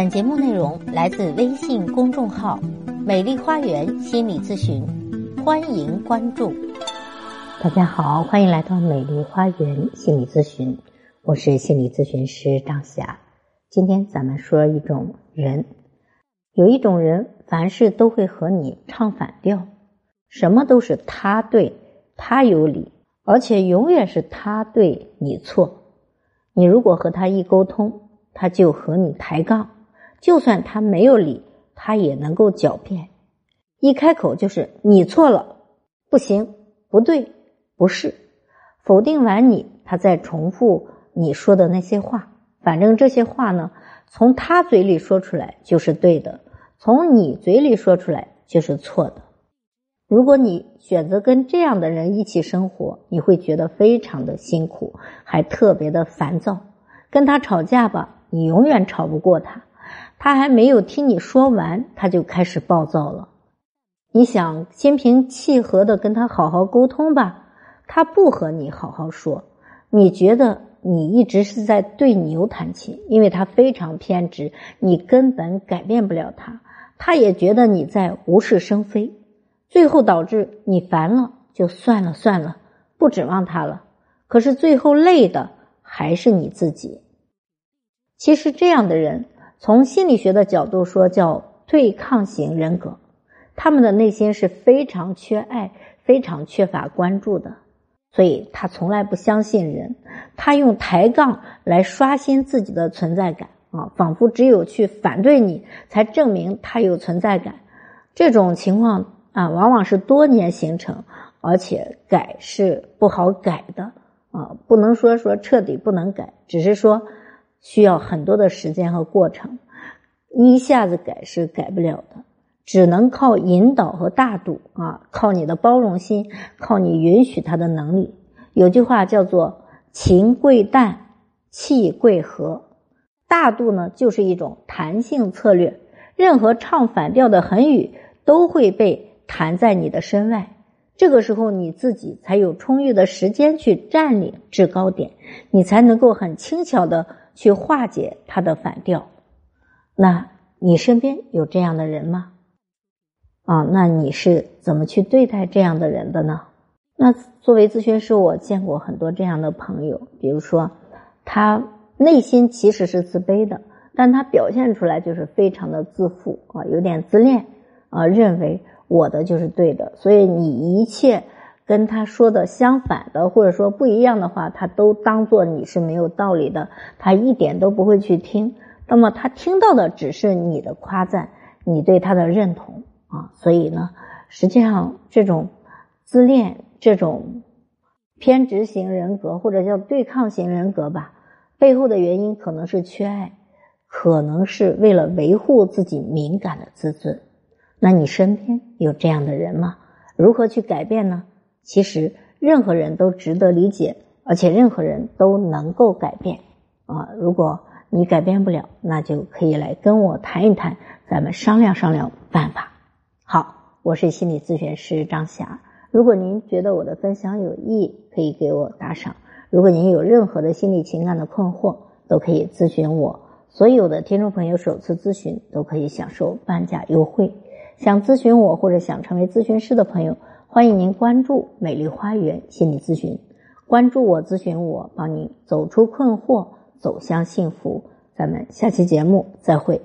本节目内容来自微信公众号“美丽花园心理咨询”，欢迎关注。大家好，欢迎来到美丽花园心理咨询，我是心理咨询师张霞。今天咱们说一种人，有一种人，凡事都会和你唱反调，什么都是他对，他有理，而且永远是他对你错。你如果和他一沟通，他就和你抬杠，就算他没有理，他也能够狡辩。一开口就是你错了，不行，不对，不是。否定完你，他再重复你说的那些话。反正这些话呢，从他嘴里说出来就是对的，从你嘴里说出来就是错的。如果你选择跟这样的人一起生活，你会觉得非常的辛苦，还特别的烦躁。跟他吵架吧。你永远吵不过他，他还没有听你说完，他就开始暴躁了。你想心平气和的跟他好好沟通吧，他不和你好好说。你觉得你一直是在对牛弹琴，因为他非常偏执，你根本改变不了他。他也觉得你在无事生非，最后导致你烦了，就算了算了，不指望他了。可是最后累的还是你自己。其实这样的人，从心理学的角度说，叫对抗型人格。他们的内心是非常缺爱、非常缺乏关注的，所以他从来不相信人。他用抬杠来刷新自己的存在感啊，仿佛只有去反对你，才证明他有存在感。这种情况啊，往往是多年形成，而且改是不好改的啊，不能说说彻底不能改，只是说。需要很多的时间和过程，一下子改是改不了的，只能靠引导和大度啊，靠你的包容心，靠你允许他的能力。有句话叫做“情贵淡，气贵和”，大度呢就是一种弹性策略，任何唱反调的狠语都会被弹在你的身外，这个时候你自己才有充裕的时间去占领制高点，你才能够很轻巧的。去化解他的反调，那你身边有这样的人吗？啊，那你是怎么去对待这样的人的呢？那作为咨询师，我见过很多这样的朋友，比如说他内心其实是自卑的，但他表现出来就是非常的自负啊，有点自恋啊，认为我的就是对的，所以你一切。跟他说的相反的，或者说不一样的话，他都当做你是没有道理的，他一点都不会去听。那么他听到的只是你的夸赞，你对他的认同啊。所以呢，实际上这种自恋、这种偏执型人格或者叫对抗型人格吧，背后的原因可能是缺爱，可能是为了维护自己敏感的自尊。那你身边有这样的人吗？如何去改变呢？其实任何人都值得理解，而且任何人都能够改变啊！如果你改变不了，那就可以来跟我谈一谈，咱们商量商量办法。好，我是心理咨询师张霞。如果您觉得我的分享有益，可以给我打赏。如果您有任何的心理情感的困惑，都可以咨询我。所有的听众朋友首次咨询都可以享受半价优惠。想咨询我或者想成为咨询师的朋友。欢迎您关注美丽花园心理咨询，关注我咨询我，帮您走出困惑，走向幸福。咱们下期节目再会。